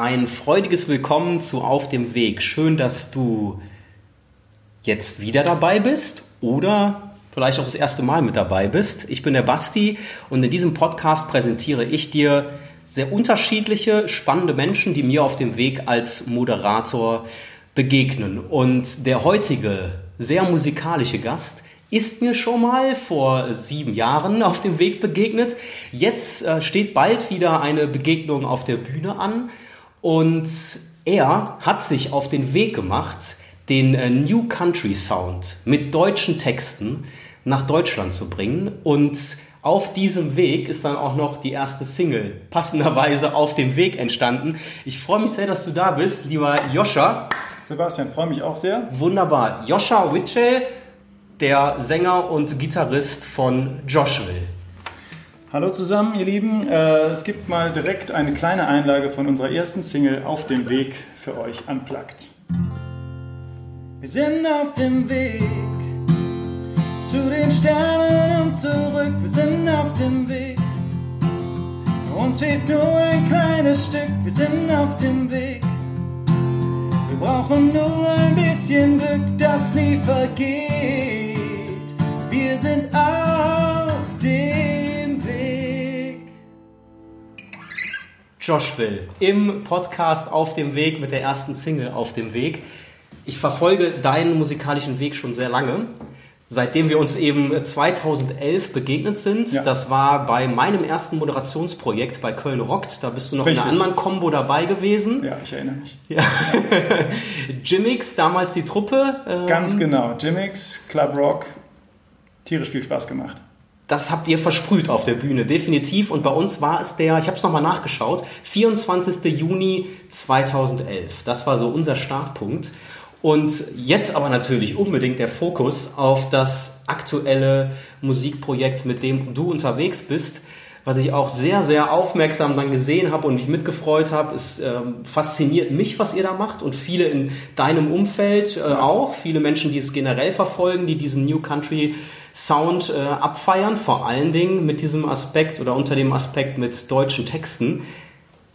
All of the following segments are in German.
Ein freudiges Willkommen zu Auf dem Weg. Schön, dass du jetzt wieder dabei bist oder vielleicht auch das erste Mal mit dabei bist. Ich bin der Basti und in diesem Podcast präsentiere ich dir sehr unterschiedliche, spannende Menschen, die mir auf dem Weg als Moderator begegnen. Und der heutige, sehr musikalische Gast ist mir schon mal vor sieben Jahren auf dem Weg begegnet. Jetzt äh, steht bald wieder eine Begegnung auf der Bühne an und er hat sich auf den Weg gemacht, den äh, New Country Sound mit deutschen Texten nach Deutschland zu bringen und auf diesem Weg ist dann auch noch die erste Single passenderweise auf dem Weg entstanden. Ich freue mich sehr, dass du da bist, lieber Joscha. Sebastian, freue mich auch sehr. Wunderbar. Joscha Witchell, der Sänger und Gitarrist von Joshville. Hallo zusammen, ihr Lieben. Äh, es gibt mal direkt eine kleine Einlage von unserer ersten Single auf dem Weg für euch unplugged. Wir sind auf dem Weg zu den Sternen und zurück. Wir sind auf dem Weg. Uns fehlt nur ein kleines Stück. Wir sind auf dem Weg. Wir brauchen nur ein bisschen Glück, das nie vergeht. Wir sind auf dem Weg. Joshville im Podcast Auf dem Weg mit der ersten Single Auf dem Weg. Ich verfolge deinen musikalischen Weg schon sehr lange. Seitdem wir uns eben 2011 begegnet sind, ja. das war bei meinem ersten Moderationsprojekt bei Köln Rockt, da bist du noch Richtig. in einer anderen Combo dabei gewesen. Ja, ich erinnere mich. Ja. Jimmix, damals die Truppe. Ähm, Ganz genau, Jimmix, Club Rock, tierisch viel Spaß gemacht. Das habt ihr versprüht auf der Bühne, definitiv. Und bei uns war es der, ich habe es nochmal nachgeschaut, 24. Juni 2011. Das war so unser Startpunkt. Und jetzt aber natürlich unbedingt der Fokus auf das aktuelle Musikprojekt, mit dem du unterwegs bist. Was ich auch sehr, sehr aufmerksam dann gesehen habe und mich mitgefreut habe, ist äh, fasziniert mich, was ihr da macht und viele in deinem Umfeld äh, auch, viele Menschen, die es generell verfolgen, die diesen New Country Sound äh, abfeiern, vor allen Dingen mit diesem Aspekt oder unter dem Aspekt mit deutschen Texten.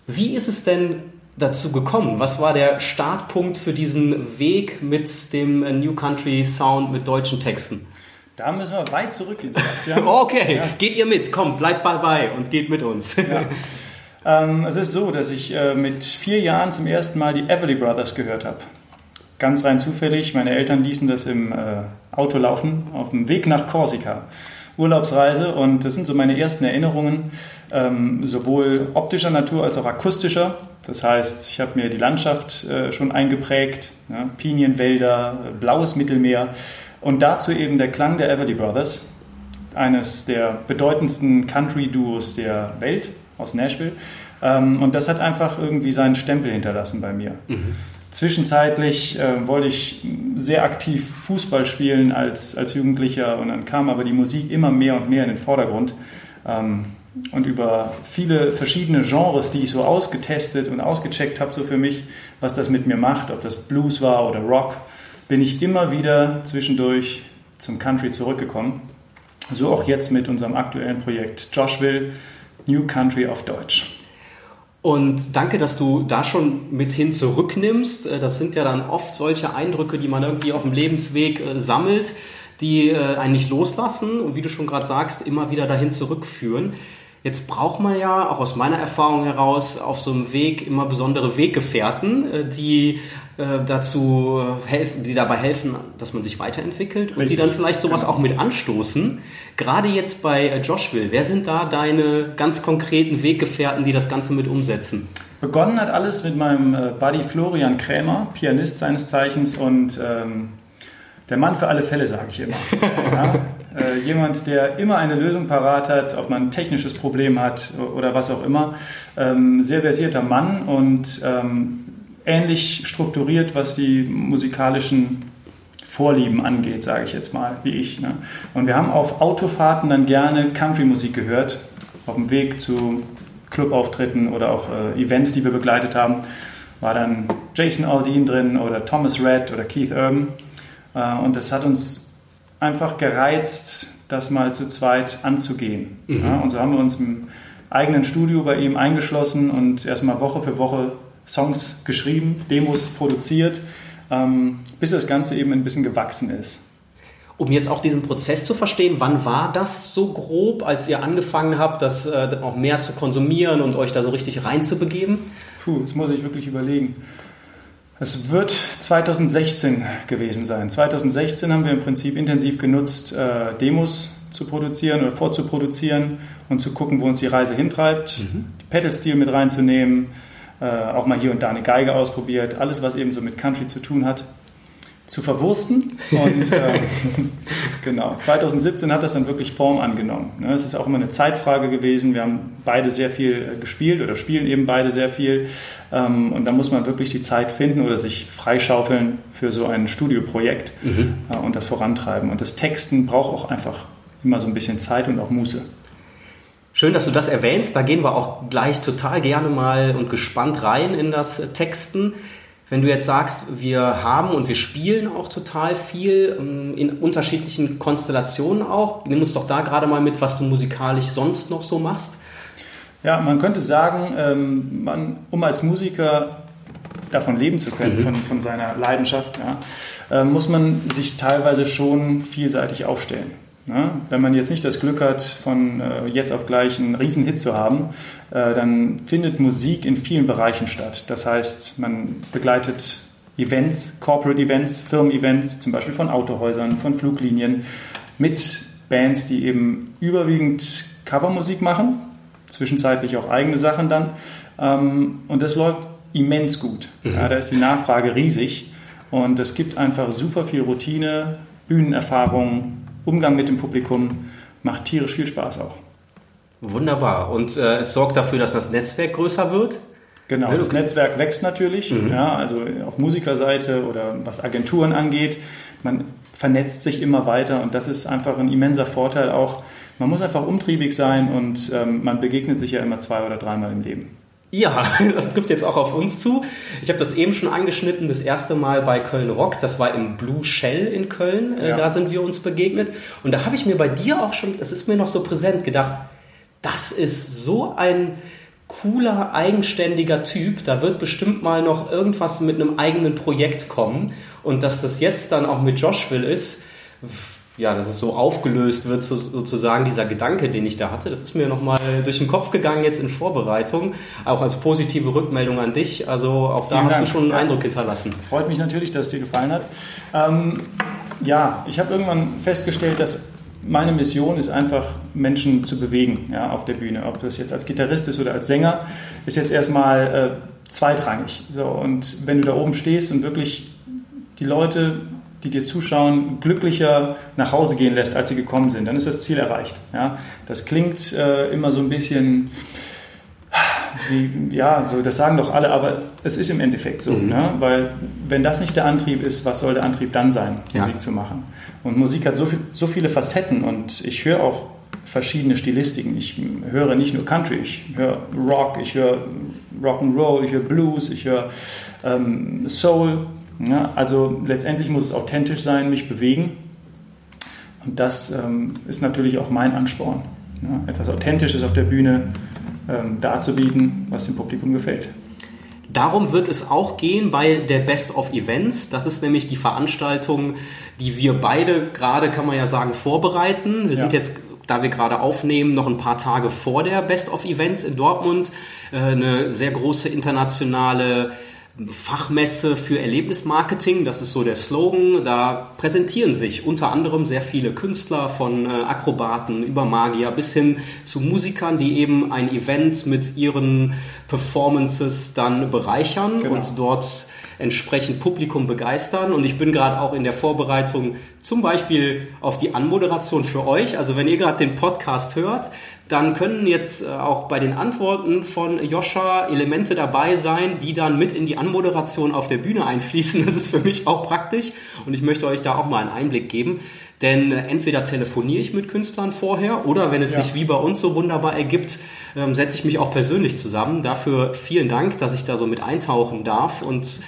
Wie ist es denn dazu gekommen? Was war der Startpunkt für diesen Weg mit dem New Country Sound mit deutschen Texten? Da müssen wir weit zurückgehen, Sebastian. okay, ja. geht ihr mit. Komm, bleibt dabei und geht mit uns. Ja. Ähm, es ist so, dass ich äh, mit vier Jahren zum ersten Mal die Everly Brothers gehört habe. Ganz rein zufällig. Meine Eltern ließen das im äh, Auto laufen auf dem Weg nach Korsika. Urlaubsreise und das sind so meine ersten Erinnerungen, ähm, sowohl optischer Natur als auch akustischer. Das heißt, ich habe mir die Landschaft äh, schon eingeprägt, ja, Pinienwälder, blaues Mittelmeer und dazu eben der Klang der Everly Brothers, eines der bedeutendsten Country-Duos der Welt aus Nashville. Ähm, und das hat einfach irgendwie seinen Stempel hinterlassen bei mir. Mhm. Zwischenzeitlich äh, wollte ich sehr aktiv Fußball spielen als, als Jugendlicher und dann kam aber die Musik immer mehr und mehr in den Vordergrund. Ähm, und über viele verschiedene Genres, die ich so ausgetestet und ausgecheckt habe, so für mich, was das mit mir macht, ob das Blues war oder Rock, bin ich immer wieder zwischendurch zum Country zurückgekommen. So auch jetzt mit unserem aktuellen Projekt Joshville, New Country auf Deutsch. Und danke, dass du da schon mit hin zurücknimmst. Äh, das sind ja dann oft solche Eindrücke, die man irgendwie auf dem Lebensweg äh, sammelt, die äh, einen nicht loslassen und wie du schon gerade sagst, immer wieder dahin zurückführen. Jetzt braucht man ja, auch aus meiner Erfahrung heraus, auf so einem Weg immer besondere Weggefährten, die dazu helfen, die dabei helfen, dass man sich weiterentwickelt Richtig. und die dann vielleicht sowas genau. auch mit anstoßen. Gerade jetzt bei äh, Joshville, wer sind da deine ganz konkreten Weggefährten, die das Ganze mit umsetzen? Begonnen hat alles mit meinem äh, Buddy Florian Krämer, Pianist seines Zeichens und ähm, der Mann für alle Fälle, sage ich immer. ja? äh, jemand, der immer eine Lösung parat hat, ob man ein technisches Problem hat oder was auch immer. Ähm, sehr versierter Mann und ähm, ähnlich strukturiert, was die musikalischen Vorlieben angeht, sage ich jetzt mal, wie ich. Ne? Und wir haben auf Autofahrten dann gerne Country-Musik gehört, auf dem Weg zu Clubauftritten oder auch äh, Events, die wir begleitet haben. War dann Jason Aldean drin oder Thomas Red oder Keith Urban. Äh, und das hat uns einfach gereizt, das mal zu zweit anzugehen. Mhm. Ja? Und so haben wir uns im eigenen Studio bei ihm eingeschlossen und erstmal Woche für Woche Songs geschrieben, Demos produziert, ähm, bis das Ganze eben ein bisschen gewachsen ist. Um jetzt auch diesen Prozess zu verstehen, wann war das so grob, als ihr angefangen habt, das äh, auch mehr zu konsumieren und euch da so richtig reinzubegeben? Puh, das muss ich wirklich überlegen. Es wird 2016 gewesen sein. 2016 haben wir im Prinzip intensiv genutzt, äh, Demos zu produzieren oder vorzuproduzieren und zu gucken, wo uns die Reise hintreibt, mhm. die Pedal-Stil mit reinzunehmen, äh, auch mal hier und da eine Geige ausprobiert, alles, was eben so mit Country zu tun hat zu verwursten. Und äh, genau, 2017 hat das dann wirklich Form angenommen. Ne? Es ist auch immer eine Zeitfrage gewesen. Wir haben beide sehr viel äh, gespielt oder spielen eben beide sehr viel. Ähm, und da muss man wirklich die Zeit finden oder sich freischaufeln für so ein Studioprojekt mhm. Äh, und das vorantreiben. Und das Texten braucht auch einfach immer so ein bisschen Zeit und auch Muße. Schön, dass du das erwähnst. Da gehen wir auch gleich total gerne mal und gespannt rein in das Texten. Wenn du jetzt sagst, wir haben und wir spielen auch total viel ähm, in unterschiedlichen Konstellationen auch, nimm uns doch da gerade mal mit, was du musikalisch sonst noch so machst. Ja, man könnte sagen, ähm, man, um als Musiker davon leben zu können, mhm. von, von seiner Leidenschaft, ja, äh, muss man sich teilweise schon vielseitig aufstellen. Ja, wenn man jetzt nicht das Glück hat, von äh, jetzt auf gleich einen Riesenhit zu haben, äh, dann findet Musik in vielen Bereichen statt. Das heißt, man begleitet Events, Corporate Events, Firmen-Events, zum Beispiel von Autohäusern, von Fluglinien, mit Bands, die eben überwiegend Covermusik machen, zwischenzeitlich auch eigene Sachen dann. Ähm, und das läuft immens gut. Mhm. Ja, da ist die Nachfrage riesig und es gibt einfach super viel Routine, Bühnenerfahrung, Umgang mit dem Publikum macht tierisch viel Spaß auch. Wunderbar. Und äh, es sorgt dafür, dass das Netzwerk größer wird? Genau, das Netzwerk wächst natürlich. Mhm. Ja, also auf Musikerseite oder was Agenturen angeht. Man vernetzt sich immer weiter und das ist einfach ein immenser Vorteil auch. Man muss einfach umtriebig sein und ähm, man begegnet sich ja immer zwei oder dreimal im Leben. Ja, das trifft jetzt auch auf uns zu. Ich habe das eben schon angeschnitten, das erste Mal bei Köln Rock, das war im Blue Shell in Köln, äh, ja. da sind wir uns begegnet. Und da habe ich mir bei dir auch schon, es ist mir noch so präsent, gedacht, das ist so ein cooler, eigenständiger Typ, da wird bestimmt mal noch irgendwas mit einem eigenen Projekt kommen. Und dass das jetzt dann auch mit Joshville ist, ja, dass es so aufgelöst wird, sozusagen dieser Gedanke, den ich da hatte. Das ist mir nochmal durch den Kopf gegangen jetzt in Vorbereitung, auch als positive Rückmeldung an dich. Also auch da Vielen hast Dank. du schon einen ja. Eindruck hinterlassen. Freut mich natürlich, dass es dir gefallen hat. Ähm, ja, ich habe irgendwann festgestellt, dass meine Mission ist einfach, Menschen zu bewegen ja, auf der Bühne. Ob das jetzt als Gitarrist ist oder als Sänger, ist jetzt erstmal äh, zweitrangig. So, und wenn du da oben stehst und wirklich die Leute die dir zuschauen, glücklicher nach Hause gehen lässt, als sie gekommen sind, dann ist das Ziel erreicht. Ja? Das klingt äh, immer so ein bisschen, wie, ja, so, das sagen doch alle, aber es ist im Endeffekt so. Mhm. Ne? Weil wenn das nicht der Antrieb ist, was soll der Antrieb dann sein, ja. Musik zu machen? Und Musik hat so, viel, so viele Facetten und ich höre auch verschiedene Stilistiken. Ich höre nicht nur Country, ich höre Rock, ich höre Rock'n'Roll, ich höre Blues, ich höre ähm, Soul, ja, also letztendlich muss es authentisch sein, mich bewegen. Und das ähm, ist natürlich auch mein Ansporn, ja, etwas Authentisches auf der Bühne ähm, darzubieten, was dem Publikum gefällt. Darum wird es auch gehen bei der Best of Events. Das ist nämlich die Veranstaltung, die wir beide gerade, kann man ja sagen, vorbereiten. Wir ja. sind jetzt da wir gerade aufnehmen, noch ein paar Tage vor der Best of Events in Dortmund. Äh, eine sehr große internationale Fachmesse für Erlebnismarketing, das ist so der Slogan. Da präsentieren sich unter anderem sehr viele Künstler von äh, Akrobaten über Magier bis hin zu Musikern, die eben ein Event mit ihren Performances dann bereichern genau. und dort entsprechend Publikum begeistern. Und ich bin gerade auch in der Vorbereitung zum Beispiel auf die Anmoderation für euch. Also wenn ihr gerade den Podcast hört, dann können jetzt äh, auch bei den Antworten von Joscha Elemente dabei sein, die dann mit in die Anmoderation auf der Bühne einfließen. Das ist für mich auch praktisch und ich möchte euch da auch mal einen Einblick geben. Denn äh, entweder telefoniere ich mit Künstlern vorher oder wenn es ja. sich wie bei uns so wunderbar ergibt, ähm, setze ich mich auch persönlich zusammen. Dafür vielen Dank, dass ich da so mit eintauchen darf und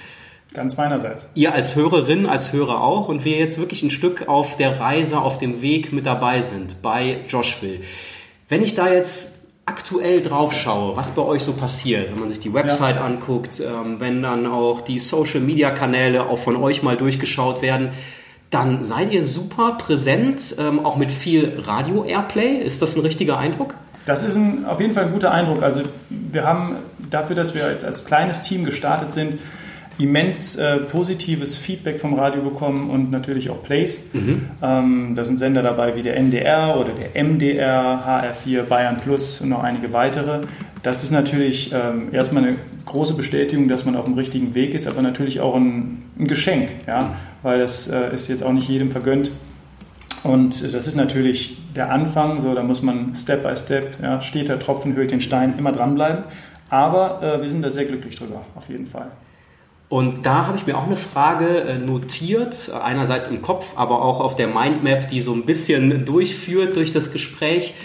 Ganz meinerseits. Ihr als Hörerin, als Hörer auch und wir jetzt wirklich ein Stück auf der Reise, auf dem Weg mit dabei sind bei Joshville. Wenn ich da jetzt aktuell drauf schaue, was bei euch so passiert, wenn man sich die Website ja. anguckt, ähm, wenn dann auch die Social-Media-Kanäle auch von euch mal durchgeschaut werden, dann seid ihr super präsent, ähm, auch mit viel Radio-Airplay. Ist das ein richtiger Eindruck? Das ist ein, auf jeden Fall ein guter Eindruck. Also wir haben dafür, dass wir jetzt als kleines Team gestartet sind, immens äh, positives Feedback vom Radio bekommen und natürlich auch Plays. Mhm. Ähm, da sind Sender dabei wie der NDR oder der MDR, HR4, Bayern Plus und noch einige weitere. Das ist natürlich ähm, erstmal eine große Bestätigung, dass man auf dem richtigen Weg ist, aber natürlich auch ein, ein Geschenk, ja? weil das äh, ist jetzt auch nicht jedem vergönnt. Und das ist natürlich der Anfang, so da muss man Step by Step, ja, steter Tropfen höhlt den Stein, immer dranbleiben. Aber äh, wir sind da sehr glücklich drüber, auf jeden Fall. Und da habe ich mir auch eine Frage äh, notiert, einerseits im Kopf, aber auch auf der Mindmap, die so ein bisschen durchführt durch das Gespräch.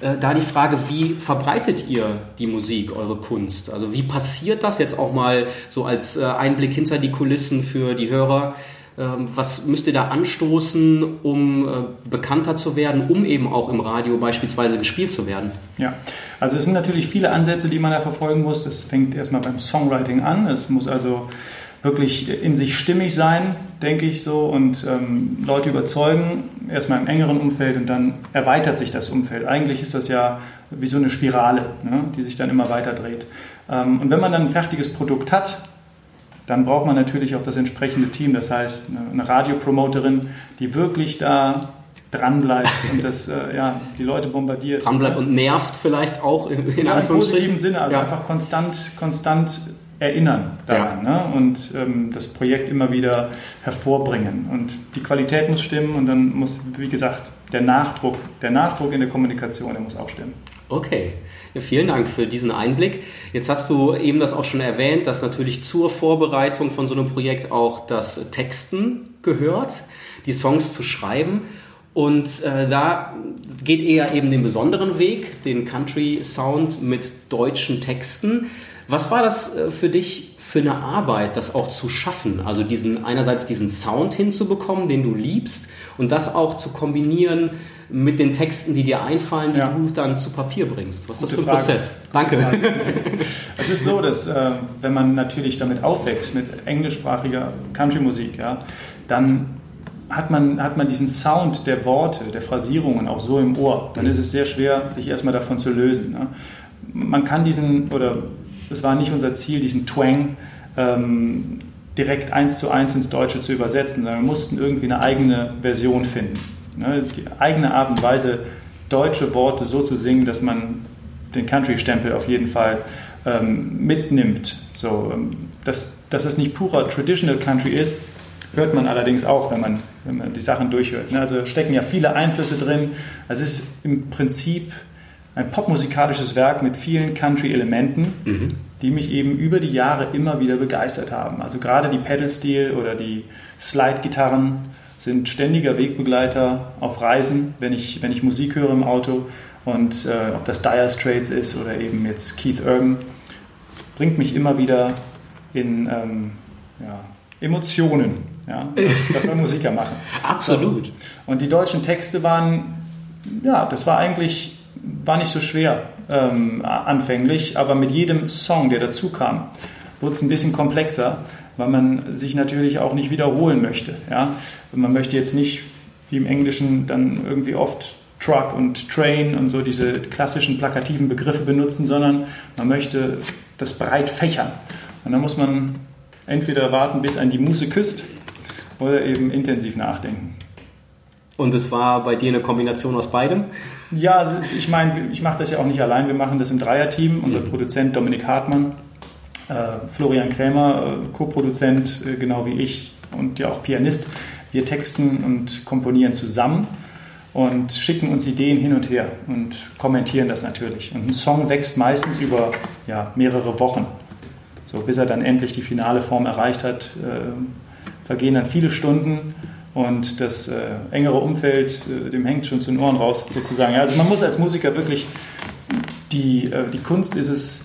Äh, da die Frage, wie verbreitet ihr die Musik, eure Kunst? Also wie passiert das jetzt auch mal so als äh, Einblick hinter die Kulissen für die Hörer? Ähm, was müsst ihr da anstoßen, um bekannter zu werden, um eben auch im Radio beispielsweise gespielt zu werden? Ja, also es sind natürlich viele Ansätze, die man da verfolgen muss. Das fängt erstmal beim Songwriting an. Es muss also wirklich in sich stimmig sein, denke ich so, und ähm, Leute überzeugen, erstmal im engeren Umfeld und dann erweitert sich das Umfeld. Eigentlich ist das ja wie so eine Spirale, ne, die sich dann immer weiter dreht. Ähm, und wenn man dann ein fertiges Produkt hat, dann braucht man natürlich auch das entsprechende Team, das heißt eine Radiopromoterin, die wirklich da dranbleibt und das, äh, ja, die Leute bombardiert. Dranbleibt und nervt vielleicht auch in, in ja, Im positiven Sinne, also ja. einfach konstant, konstant erinnern daran ja. ne? und ähm, das Projekt immer wieder hervorbringen. Und die Qualität muss stimmen und dann muss, wie gesagt, der Nachdruck, der Nachdruck in der Kommunikation, der muss auch stimmen. Okay. Vielen Dank für diesen Einblick. Jetzt hast du eben das auch schon erwähnt, dass natürlich zur Vorbereitung von so einem Projekt auch das Texten gehört, die Songs zu schreiben. Und äh, da geht eher eben den besonderen Weg, den Country Sound mit deutschen Texten. Was war das äh, für dich für eine Arbeit, das auch zu schaffen? Also diesen einerseits diesen Sound hinzubekommen, den du liebst, und das auch zu kombinieren mit den Texten, die dir einfallen, die ja. du dann zu Papier bringst. Was ist das für ein Frage. Prozess? Danke. es ist so, dass äh, wenn man natürlich damit aufwächst mit englischsprachiger Country-Musik, ja, dann hat man, hat man diesen Sound der Worte, der Phrasierungen auch so im Ohr, dann ist es sehr schwer, sich erstmal davon zu lösen. Ne? Man kann diesen, oder es war nicht unser Ziel, diesen Twang ähm, direkt eins zu eins ins Deutsche zu übersetzen, sondern wir mussten irgendwie eine eigene Version finden. Ne? Die eigene Art und Weise, deutsche Worte so zu singen, dass man den Country-Stempel auf jeden Fall ähm, mitnimmt. So, ähm, dass, dass es nicht purer Traditional Country ist, hört man allerdings auch, wenn man, wenn man die Sachen durchhört. Ne? Also stecken ja viele Einflüsse drin. Es ist im Prinzip ein popmusikalisches Werk mit vielen Country-Elementen, mhm. die mich eben über die Jahre immer wieder begeistert haben. Also gerade die Pedal-Steel oder die Slide-Gitarren sind ständiger Wegbegleiter auf Reisen, wenn ich, wenn ich Musik höre im Auto. Und äh, ob das Dire Straits ist oder eben jetzt Keith Urban, bringt mich immer wieder in ähm, ja, Emotionen. Ja, das soll Musiker machen. Absolut. So. Und die deutschen Texte waren, ja, das war eigentlich, war nicht so schwer ähm, anfänglich, aber mit jedem Song, der dazu kam, wurde es ein bisschen komplexer, weil man sich natürlich auch nicht wiederholen möchte. Ja? Man möchte jetzt nicht, wie im Englischen, dann irgendwie oft Truck und Train und so diese klassischen plakativen Begriffe benutzen, sondern man möchte das breit fächern. Und dann muss man entweder warten, bis ein die Muße küsst oder eben intensiv nachdenken. Und es war bei dir eine Kombination aus beidem? Ja, also ich meine, ich mache das ja auch nicht allein. Wir machen das im Dreierteam. Unser Produzent Dominik Hartmann, äh, Florian Krämer, äh, Co-Produzent, äh, genau wie ich und ja auch Pianist. Wir texten und komponieren zusammen und schicken uns Ideen hin und her und kommentieren das natürlich. Und ein Song wächst meistens über ja, mehrere Wochen. So, bis er dann endlich die finale Form erreicht hat, äh, vergehen dann viele Stunden und das äh, engere Umfeld, äh, dem hängt schon zu den Ohren raus, sozusagen. Ja, also man muss als Musiker wirklich, die, äh, die Kunst ist es,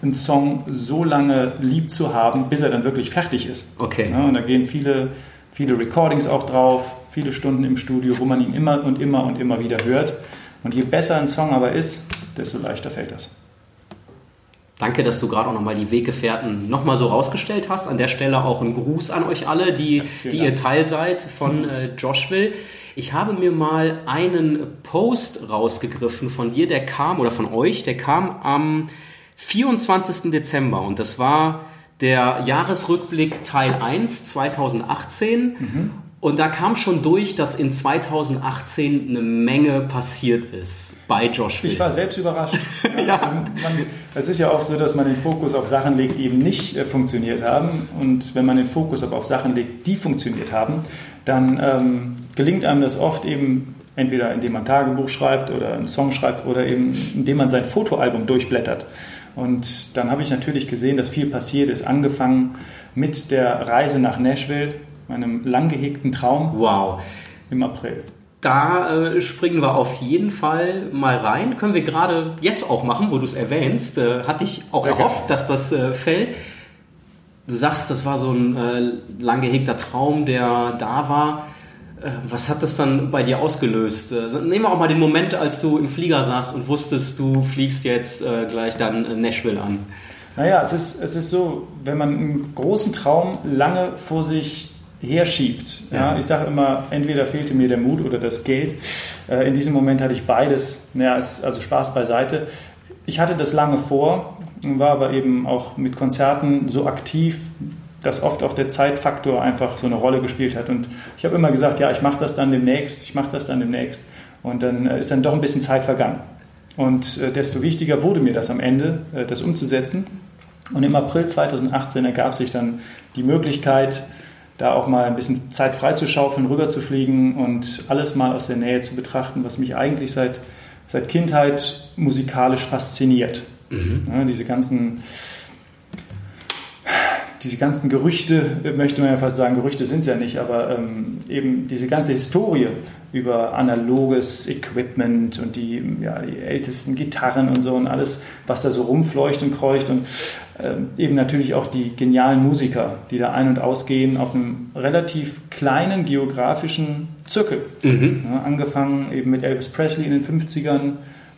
einen Song so lange lieb zu haben, bis er dann wirklich fertig ist. Okay. Ja, und da gehen viele, viele Recordings auch drauf, viele Stunden im Studio, wo man ihn immer und immer und immer wieder hört. Und je besser ein Song aber ist, desto leichter fällt das. Danke, dass du gerade auch nochmal die Weggefährten nochmal so rausgestellt hast. An der Stelle auch ein Gruß an euch alle, die, die ihr Teil seid von äh, Joshville. Ich habe mir mal einen Post rausgegriffen von dir, der kam, oder von euch, der kam am 24. Dezember und das war der Jahresrückblick Teil 1 2018. Mhm. Und da kam schon durch, dass in 2018 eine Menge passiert ist bei Josh Will. Ich war selbst überrascht. ja. es ist ja oft so, dass man den Fokus auf Sachen legt, die eben nicht äh, funktioniert haben. Und wenn man den Fokus aber auf Sachen legt, die funktioniert haben, dann ähm, gelingt einem das oft eben entweder indem man Tagebuch schreibt oder einen Song schreibt oder eben indem man sein Fotoalbum durchblättert. Und dann habe ich natürlich gesehen, dass viel passiert ist, angefangen mit der Reise nach Nashville, meinem lang gehegten Traum. Wow. Im April. Da äh, springen wir auf jeden Fall mal rein. Können wir gerade jetzt auch machen, wo du es erwähnst. Äh, hatte ich auch Sehr erhofft, gerne. dass das äh, fällt. Du sagst, das war so ein äh, lang gehegter Traum, der da war. Äh, was hat das dann bei dir ausgelöst? Äh, nehmen wir auch mal den Moment, als du im Flieger saßt und wusstest, du fliegst jetzt äh, gleich dann Nashville an. Naja, es ist, es ist so, wenn man einen großen Traum lange vor sich herschiebt. Ja. ja ich sage immer, entweder fehlte mir der Mut oder das Geld. In diesem Moment hatte ich beides. Ja, also Spaß beiseite. Ich hatte das lange vor, war aber eben auch mit Konzerten so aktiv, dass oft auch der Zeitfaktor einfach so eine Rolle gespielt hat. Und ich habe immer gesagt, ja, ich mache das dann demnächst, ich mache das dann demnächst. Und dann äh, ist dann doch ein bisschen Zeit vergangen. Und äh, desto wichtiger wurde mir das am Ende, äh, das umzusetzen. Und im April 2018 ergab sich dann die Möglichkeit, da auch mal ein bisschen Zeit freizuschaufeln, rüberzufliegen und alles mal aus der Nähe zu betrachten, was mich eigentlich seit, seit Kindheit musikalisch fasziniert. Mhm. Ja, diese ganzen diese ganzen Gerüchte, möchte man ja fast sagen, Gerüchte sind es ja nicht, aber ähm, eben diese ganze Historie über analoges Equipment und die, ja, die ältesten Gitarren und so und alles, was da so rumfleucht und kreucht und eben natürlich auch die genialen Musiker, die da ein- und ausgehen auf einem relativ kleinen geografischen Zirkel. Mhm. Ja, angefangen eben mit Elvis Presley in den 50ern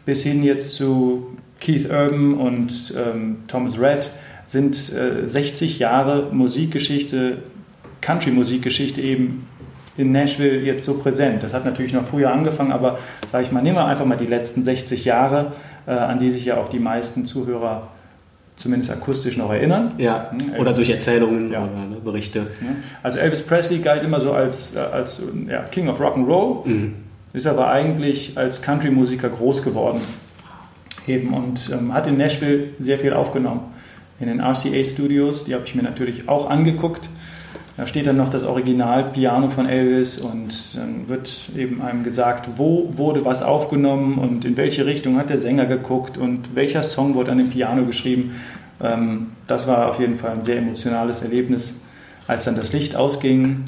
bis hin jetzt zu Keith Urban und ähm, Thomas Redd sind äh, 60 Jahre Musikgeschichte, Country-Musikgeschichte eben in Nashville jetzt so präsent. Das hat natürlich noch früher angefangen, aber sage ich mal, nehmen wir einfach mal die letzten 60 Jahre, äh, an die sich ja auch die meisten Zuhörer zumindest akustisch noch erinnern. Ja, hm, oder durch Erzählungen ja. oder ne, Berichte. Also Elvis Presley galt immer so als, äh, als ja, King of Rock and Roll, mhm. ist aber eigentlich als Country-Musiker groß geworden. Eben und ähm, hat in Nashville sehr viel aufgenommen in den RCA Studios. Die habe ich mir natürlich auch angeguckt. Da steht dann noch das Original-Piano von Elvis und dann wird eben einem gesagt, wo wurde was aufgenommen und in welche Richtung hat der Sänger geguckt und welcher Song wurde an dem Piano geschrieben. Ähm, das war auf jeden Fall ein sehr emotionales Erlebnis, als dann das Licht ausging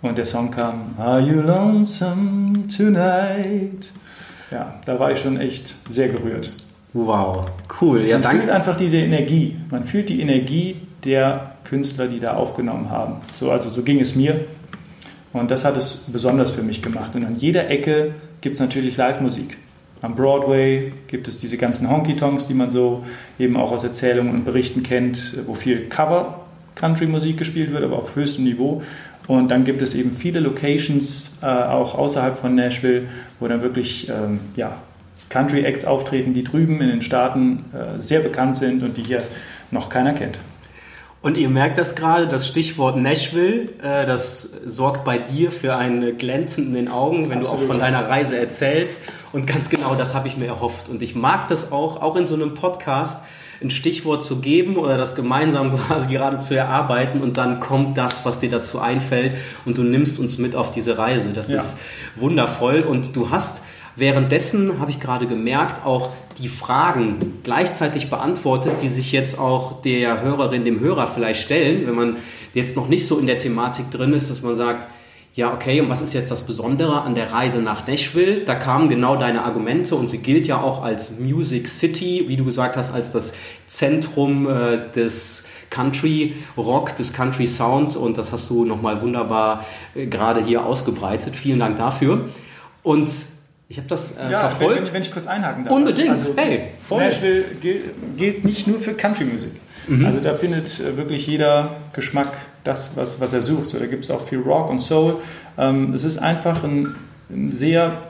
und der Song kam, Are you lonesome tonight? Ja, da war ich schon echt sehr gerührt. Wow, cool. Ja, Man danke. fühlt einfach diese Energie. Man fühlt die Energie der Künstler, die da aufgenommen haben. So, also so ging es mir. Und das hat es besonders für mich gemacht. Und an jeder Ecke gibt es natürlich Live-Musik. Am Broadway gibt es diese ganzen Honky-Tonks, die man so eben auch aus Erzählungen und Berichten kennt, wo viel Cover-Country-Musik gespielt wird, aber auf höchstem Niveau. Und dann gibt es eben viele Locations, äh, auch außerhalb von Nashville, wo dann wirklich ähm, ja, Country Acts auftreten, die drüben in den Staaten äh, sehr bekannt sind und die hier noch keiner kennt. Und ihr merkt das gerade, das Stichwort Nashville, äh, das sorgt bei dir für ein Glänzen in den Augen, wenn Absolut. du auch von deiner Reise erzählst. Und ganz genau das habe ich mir erhofft. Und ich mag das auch, auch in so einem Podcast, ein Stichwort zu geben oder das gemeinsam quasi gerade zu erarbeiten und dann kommt das, was dir dazu einfällt und du nimmst uns mit auf diese Reise. Das ja. ist wundervoll und du hast Währenddessen habe ich gerade gemerkt, auch die Fragen gleichzeitig beantwortet, die sich jetzt auch der Hörerin, dem Hörer vielleicht stellen, wenn man jetzt noch nicht so in der Thematik drin ist, dass man sagt, ja, okay, und was ist jetzt das Besondere an der Reise nach Nashville? Da kamen genau deine Argumente und sie gilt ja auch als Music City, wie du gesagt hast, als das Zentrum äh, des Country Rock, des Country Sounds und das hast du nochmal wunderbar äh, gerade hier ausgebreitet. Vielen Dank dafür. Und Ich habe das äh, Ja, verfolgt. wenn, wenn ich kurz einhaken darf. Unbedingt, Also, hey, voll. Nashville gilt, gilt nicht nur für Country-Musik. Mhm. Also da findet äh, wirklich jeder Geschmack das, was, was er sucht. So, da gibt es auch viel Rock und Soul. Ähm, es ist einfach ein, eine sehr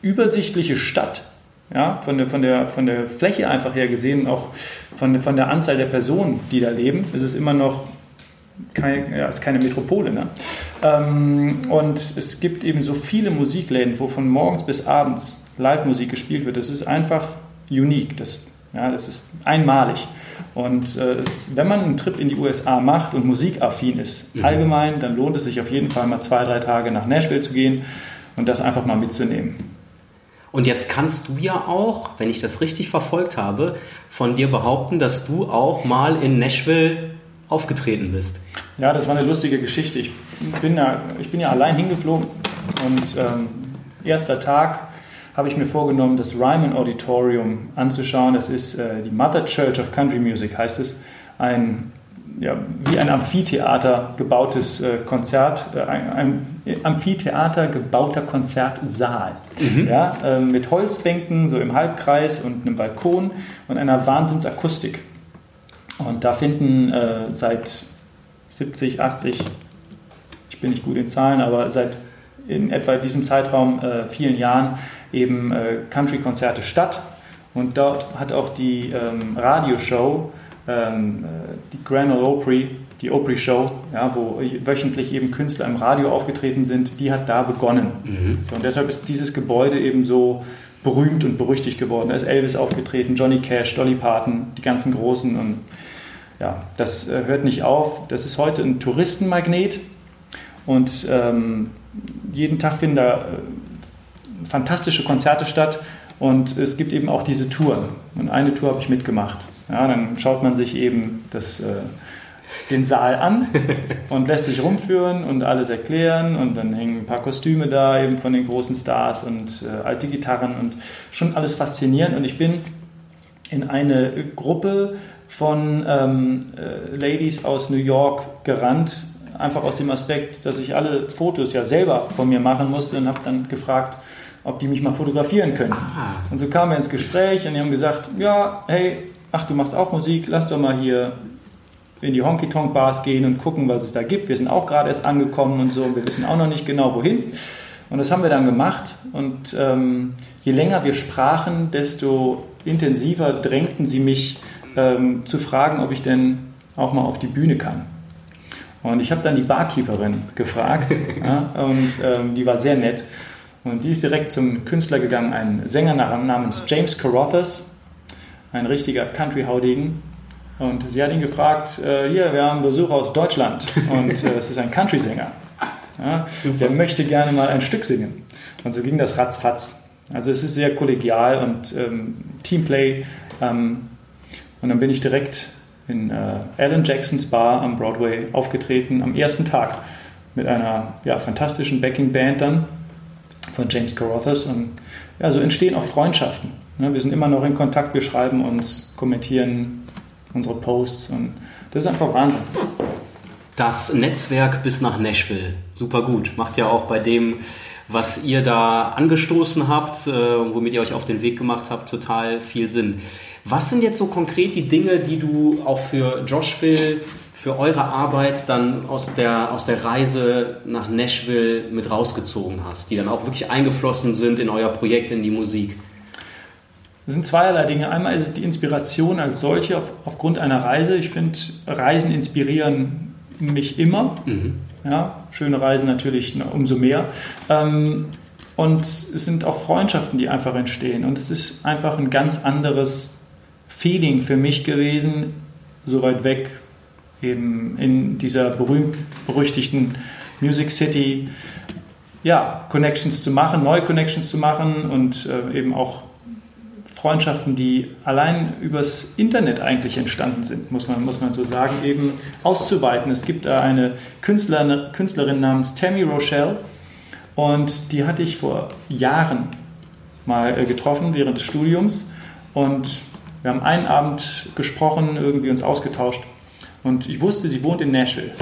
übersichtliche Stadt. Ja, von, der, von, der, von der Fläche einfach her gesehen, auch von, der- von der Anzahl der Personen, die da leben, ist es immer noch kein, ja, ist keine Metropole. Ne? Ähm, und es gibt eben so viele Musikläden, wo von morgens bis abends Live-Musik gespielt wird. Das ist einfach unique. Das, ja, das ist einmalig. Und äh, es, wenn man einen Trip in die USA macht und musikaffin ist, allgemein, dann lohnt es sich auf jeden Fall mal zwei, drei Tage nach Nashville zu gehen und das einfach mal mitzunehmen. Und jetzt kannst du ja auch, wenn ich das richtig verfolgt habe, von dir behaupten, dass du auch mal in Nashville aufgetreten bist. Ja, das war eine lustige Geschichte. Ich bin ja, ich bin ja allein hingeflogen und ähm, erster Tag habe ich mir vorgenommen, das Ryman Auditorium anzuschauen. Das ist äh, die Mother Church of Country Music, heißt es. Ein, ja, wie ein Amphitheater gebautes äh, Konzert, äh, ein, ein Amphitheater gebauter Konzertsaal. Ja, äh, mit Holzbänken, so im Halbkreis und einem Balkon und einer Wahnsinnsakustik. Und da finden äh, seit 70, 80, ich bin nicht gut in Zahlen, aber seit in etwa diesem Zeitraum äh, vielen Jahren eben äh, Country-Konzerte statt. Und dort hat auch die ähm, Radioshow, ähm, äh, die Grand Ole Opry, die Opry Show, ja, wo wöchentlich eben Künstler im Radio aufgetreten sind, die hat da begonnen. So, und deshalb ist dieses Gebäude eben so berühmt und berüchtigt geworden. Da ist Elvis aufgetreten, Johnny Cash, Dolly Parton, die ganzen Großen. Und ja, das äh, hört nicht auf. Das ist heute ein Touristenmagnet. Und ähm, jeden Tag finden da äh, fantastische Konzerte statt. Und es gibt eben auch diese Touren. Und eine Tour habe ich mitgemacht. Ja, dann schaut man sich eben das, äh, den Saal an und lässt sich rumführen und alles erklären. Und dann hängen ein paar Kostüme da, eben von den großen Stars und äh, alte Gitarren und schon alles faszinierend. Und ich bin in eine Gruppe von ähm, äh, Ladies aus New York gerannt, einfach aus dem Aspekt, dass ich alle Fotos ja selber von mir machen musste und habe dann gefragt, ob die mich mal fotografieren können. Und so kamen wir ins Gespräch und die haben gesagt, ja, hey, ach, du machst auch Musik, lass doch mal hier in die Honky-Tonk-Bars gehen und gucken, was es da gibt. Wir sind auch gerade erst angekommen und so und wir wissen auch noch nicht genau, wohin. Und das haben wir dann gemacht und ähm, je länger wir sprachen, desto intensiver drängten sie mich ähm, zu fragen, ob ich denn auch mal auf die Bühne kann. Und ich habe dann die Barkeeperin gefragt ja, und ähm, die war sehr nett. Und die ist direkt zum Künstler gegangen, ein Sänger namens James Carothers, ein richtiger Country-Haudegen. Und sie hat ihn gefragt, äh, hier, wir haben Besuch aus Deutschland und äh, es ist ein Country-Sänger. Ja, der möchte gerne mal ein Stück singen. Und so ging das ratzfatz. Also es ist sehr kollegial und ähm, Teamplay. Ähm, und dann bin ich direkt in äh, Alan Jacksons Bar am Broadway aufgetreten am ersten Tag mit einer ja, fantastischen Backing-Band dann von James Carothers. Und ja, so entstehen auch Freundschaften. Ne? Wir sind immer noch in Kontakt, wir schreiben uns, kommentieren unsere Posts und das ist einfach Wahnsinn. Das Netzwerk bis nach Nashville, super gut. Macht ja auch bei dem, was ihr da angestoßen habt, äh, womit ihr euch auf den Weg gemacht habt, total viel Sinn. Was sind jetzt so konkret die Dinge, die du auch für Joshville, für eure Arbeit dann aus der, aus der Reise nach Nashville mit rausgezogen hast, die dann auch wirklich eingeflossen sind in euer Projekt, in die Musik? Es sind zweierlei Dinge. Einmal ist es die Inspiration als solche auf, aufgrund einer Reise. Ich finde, Reisen inspirieren mich immer. Mhm. Ja, schöne Reisen natürlich na, umso mehr. Ähm, und es sind auch Freundschaften, die einfach entstehen. Und es ist einfach ein ganz anderes Feeling für mich gewesen, so weit weg, eben in dieser berühmt-berüchtigten Music City, ja, Connections zu machen, neue Connections zu machen und äh, eben auch Freundschaften, die allein übers Internet eigentlich entstanden sind, muss man, muss man so sagen, eben auszuweiten. Es gibt da eine Künstlerin, Künstlerin namens Tammy Rochelle und die hatte ich vor Jahren mal äh, getroffen während des Studiums und wir haben einen Abend gesprochen, irgendwie uns ausgetauscht und ich wusste, sie wohnt in Nashville.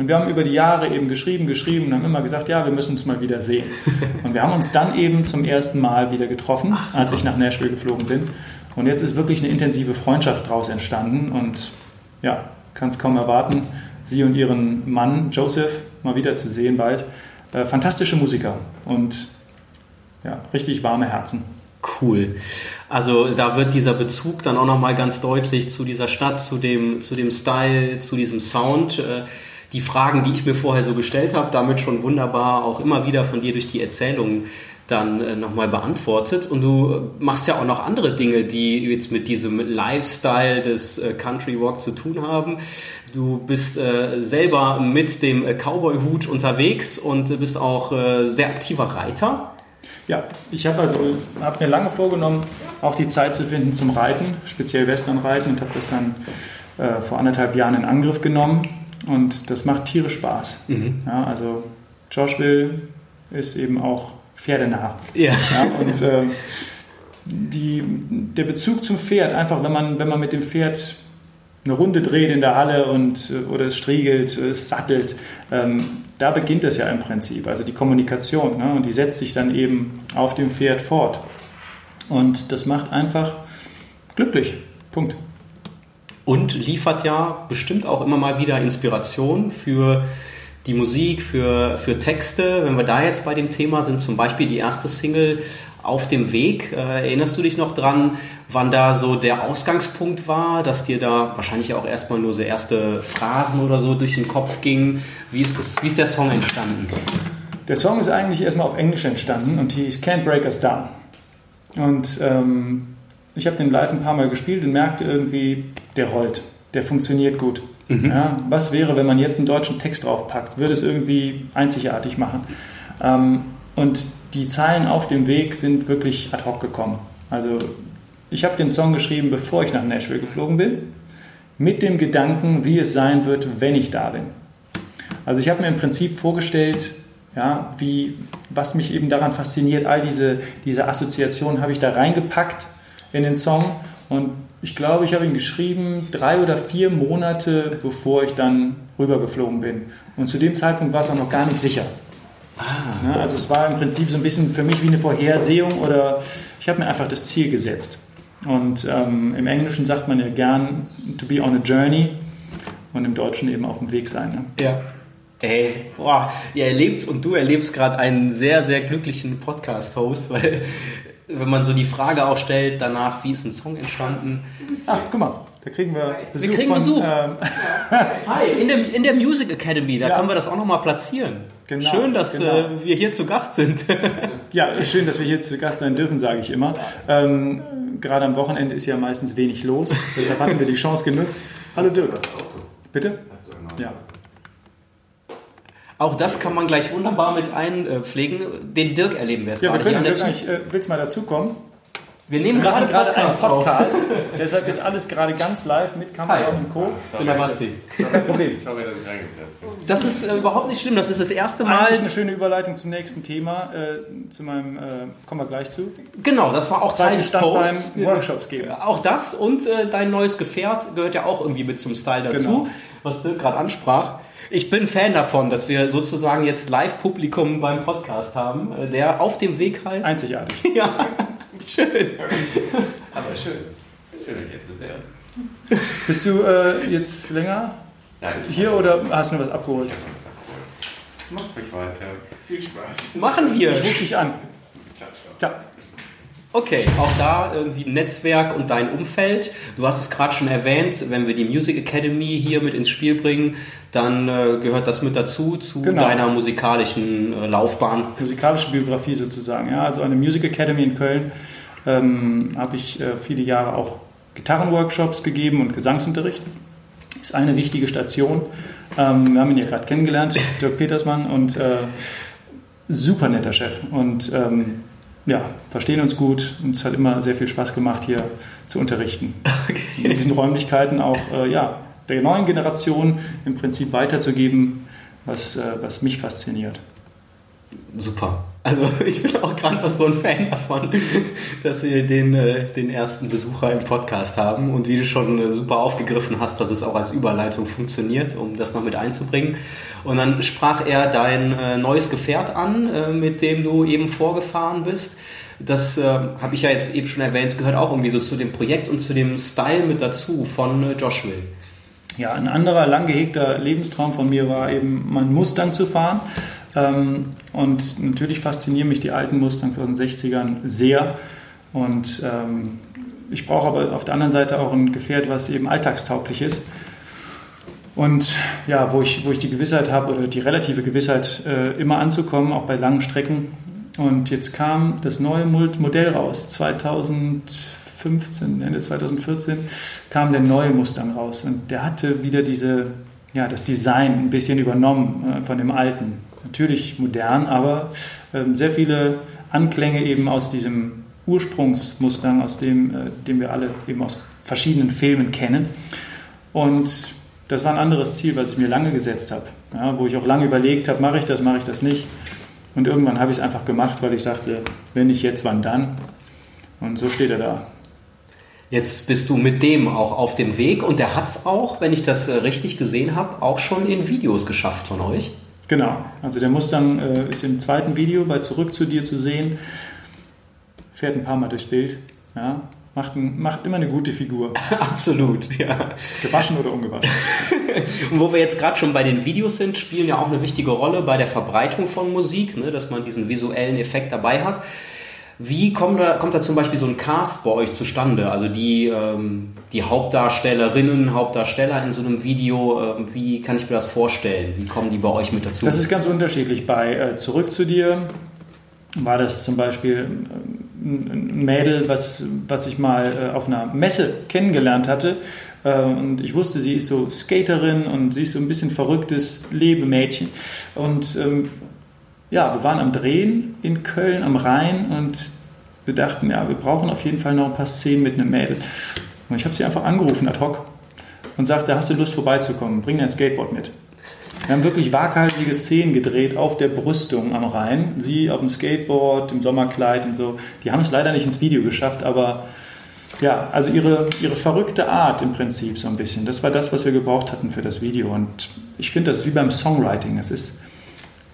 Und wir haben über die Jahre eben geschrieben, geschrieben und haben immer gesagt, ja, wir müssen uns mal wieder sehen. Und wir haben uns dann eben zum ersten Mal wieder getroffen, Ach, als ich nach Nashville geflogen bin. Und jetzt ist wirklich eine intensive Freundschaft daraus entstanden und ja, kann es kaum erwarten, sie und ihren Mann Joseph mal wieder zu sehen bald. Äh, fantastische Musiker und ja, richtig warme Herzen. Cool. Also da wird dieser Bezug dann auch nochmal ganz deutlich zu dieser Stadt, zu dem, zu dem Style, zu diesem Sound. Äh, die Fragen, die ich mir vorher so gestellt habe, damit schon wunderbar auch immer wieder von dir durch die Erzählungen dann äh, nochmal beantwortet. Und du machst ja auch noch andere Dinge, die jetzt mit diesem Lifestyle des äh, Country Walk zu tun haben. Du bist äh, selber mit dem Cowboy-Hut unterwegs und bist auch äh, sehr aktiver Reiter. Ja, ich habe also hab mir lange vorgenommen, auch die Zeit zu finden zum Reiten, speziell Westernreiten und habe das dann äh, vor anderthalb Jahren in Angriff genommen und das macht tierisch Spaß. Mhm. Ja, also Joshville ist eben auch pferdenah. Ja. ja und äh, die, der Bezug zum Pferd, einfach wenn man, wenn man mit dem Pferd eine Runde dreht in der Halle und, äh, oder es striegelt, es sattelt, ähm, da beginnt es ja im Prinzip, also die Kommunikation. Ne? Und die setzt sich dann eben auf dem Pferd fort. Und das macht einfach glücklich. Punkt und liefert ja bestimmt auch immer mal wieder Inspiration für die Musik, für, für Texte. Wenn wir da jetzt bei dem Thema sind, zum Beispiel die erste Single auf dem Weg. Äh, erinnerst du dich noch dran, wann da so der Ausgangspunkt war, dass dir da wahrscheinlich auch erstmal nur so erste Phrasen oder so durch den Kopf gingen? Wie ist, wie ist der Song entstanden? Der Song ist eigentlich erstmal auf Englisch entstanden und hieß Can't Break Us Down. Und ähm, ich habe den live ein paar Mal gespielt und merkte irgendwie, der rollt, der funktioniert gut. Mhm. Ja, was wäre, wenn man jetzt einen deutschen Text draufpackt? Würde es irgendwie einzigartig machen. Ähm, und die Zeilen auf dem Weg sind wirklich ad hoc gekommen. Also ich habe den Song geschrieben, bevor ich nach Nashville geflogen bin, mit dem Gedanken, wie es sein wird, wenn ich da bin. Also ich habe mir im Prinzip vorgestellt, ja, wie, was mich eben daran fasziniert, all diese, diese Assoziationen habe ich da reingepackt in den Song und ich glaube, ich habe ihn geschrieben drei oder vier Monate, bevor ich dann rübergeflogen bin. Und zu dem Zeitpunkt war es auch noch gar nicht sicher. Ah. Ja, also es war im Prinzip so ein bisschen für mich wie eine Vorhersehung oder ich habe mir einfach das Ziel gesetzt. Und ähm, im Englischen sagt man ja gern to be on a journey und im Deutschen eben auf dem Weg sein. Ne? Ja. Ey, boah, ihr erlebt und du erlebst gerade einen sehr, sehr glücklichen Podcast-Host, weil wenn man so die Frage auch stellt danach, wie ist ein Song entstanden? Ach, guck mal, da kriegen wir Besuch. Wir kriegen von, Besuch. Ähm, Hi, in, dem, in der Music Academy, da ja. können wir das auch nochmal platzieren. Genau, schön, dass genau. äh, wir hier zu Gast sind. ja, schön, dass wir hier zu Gast sein dürfen, sage ich immer. Ähm, gerade am Wochenende ist ja meistens wenig los, deshalb hatten wir die Chance genutzt. Hallo Dirk. Bitte? Ja. Auch das kann man gleich wunderbar mit einpflegen. Den Dirk erleben wir es ja, gerade. Wir können eigentlich, äh, willst du mal dazukommen? Wir nehmen gerade, gerade einen Podcast. Deshalb ist alles gerade ganz live mit Kamera Hi. und Co. Ich bin der Basti. Kein Problem. Sorry, dass ich reingepasst bin. Das ist äh, überhaupt nicht schlimm. Das ist das erste Mal. Eigentlich eine schöne Überleitung zum nächsten Thema. Äh, zu meinem, äh, kommen wir gleich zu. Genau, das war auch Teil des Posts. Beim Workshops geben. Auch das und äh, dein neues Gefährt gehört ja auch irgendwie mit zum Style dazu, genau. was Dirk gerade ansprach. Ich bin Fan davon, dass wir sozusagen jetzt Live-Publikum beim Podcast haben, äh, der auf dem Weg heißt. Einzigartig. ja, schön. Aber schön. Schön, euch jetzt zu sehen. Bist du äh, jetzt länger Nein, hier oder hast du noch was abgeholt? Ich habe was abgeholt. Macht euch weiter. Viel Spaß. Machen wir. Ich rufe dich an. Ciao, ciao. Ciao. Okay, auch da irgendwie Netzwerk und dein Umfeld. Du hast es gerade schon erwähnt, wenn wir die Music Academy hier mit ins Spiel bringen, dann äh, gehört das mit dazu zu genau. deiner musikalischen äh, Laufbahn. Musikalische Biografie sozusagen. Ja, also eine Music Academy in Köln ähm, habe ich äh, viele Jahre auch Gitarrenworkshops gegeben und Gesangsunterricht. Ist eine wichtige Station. Ähm, wir haben ihn ja gerade kennengelernt, Dirk Petersmann, und äh, super netter Chef. Und ähm, ja, verstehen uns gut und es hat immer sehr viel Spaß gemacht, hier zu unterrichten. Okay. In diesen Räumlichkeiten auch äh, ja, der neuen Generation im Prinzip weiterzugeben, was, äh, was mich fasziniert. Super. Also ich bin auch gerade noch so ein Fan davon, dass wir den, äh, den ersten Besucher im Podcast haben und wie du schon äh, super aufgegriffen hast, dass es auch als Überleitung funktioniert, um das noch mit einzubringen. Und dann sprach er dein äh, neues Gefährt an, mit dem du eben vorgefahren bist. Das äh, habe ich ja jetzt eben schon erwähnt, gehört auch irgendwie so zu dem Projekt und zu dem Style mit dazu von äh, Josh Will. Ja, ein anderer lang gehegter Lebenstraum von mir war eben, meinen Mustang zu fahren. Ähm, und natürlich faszinieren mich die alten Mustangs aus den 60ern sehr. Und ähm, ich brauche aber auf der anderen Seite auch ein Gefährt, was eben alltagstauglich ist. Und ja, wo ich, wo ich die Gewissheit habe oder die relative Gewissheit, äh, immer anzukommen, auch bei langen Strecken. Und jetzt kam das neue Modell raus, 2015, Ende 2014 kam der neue Mustang raus. Und der hatte wieder diese, ja, das Design ein bisschen übernommen äh, von dem alten natürlich modern, aber ähm, sehr viele Anklänge eben aus diesem Ursprungsmustang, aus dem, äh, den wir alle eben aus verschiedenen Filmen kennen. Und das war ein anderes Ziel, was ich mir lange gesetzt habe, ja, wo ich auch lange überlegt habe, mache ich das, mache ich das nicht. Und irgendwann habe ich es einfach gemacht, weil ich sagte, wenn nicht jetzt, wann dann? Und so steht er da. Jetzt bist du mit dem auch auf dem Weg und der hat es auch, wenn ich das äh, richtig gesehen habe, auch schon in Videos geschafft von euch. Genau, also der Mustang äh, ist im zweiten Video bei Zurück zu dir zu sehen, fährt ein paar Mal durchs Bild, ja, macht, ein, macht immer eine gute Figur. Absolut, ja. Gewaschen oder ungewaschen. Und wo wir jetzt gerade schon bei den Videos sind, spielen ja auch eine wichtige Rolle bei der Verbreitung von Musik, ne, dass man diesen visuellen Effekt dabei hat. Wie kommt da, kommt da zum Beispiel so ein Cast bei euch zustande? Also die, ähm, die Hauptdarstellerinnen, Hauptdarsteller in so einem Video, äh, wie kann ich mir das vorstellen? Wie kommen die bei euch mit dazu? Das ist ganz unterschiedlich. Bei äh, Zurück zu dir war das zum Beispiel ähm, ein Mädel, was, was ich mal äh, auf einer Messe kennengelernt hatte. Äh, und ich wusste, sie ist so Skaterin und sie ist so ein bisschen verrücktes Lebemädchen. Und ähm, ja, wir waren am Drehen in Köln am Rhein und wir dachten, ja, wir brauchen auf jeden Fall noch ein paar Szenen mit einem Mädel. Und ich habe sie einfach angerufen ad hoc und sagte, hast du Lust vorbeizukommen? Bring dein Skateboard mit. Wir haben wirklich waghalsige Szenen gedreht auf der Brüstung am Rhein. Sie auf dem Skateboard, im Sommerkleid und so. Die haben es leider nicht ins Video geschafft, aber ja, also ihre, ihre verrückte Art im Prinzip so ein bisschen. Das war das, was wir gebraucht hatten für das Video. Und ich finde das wie beim Songwriting. Es ist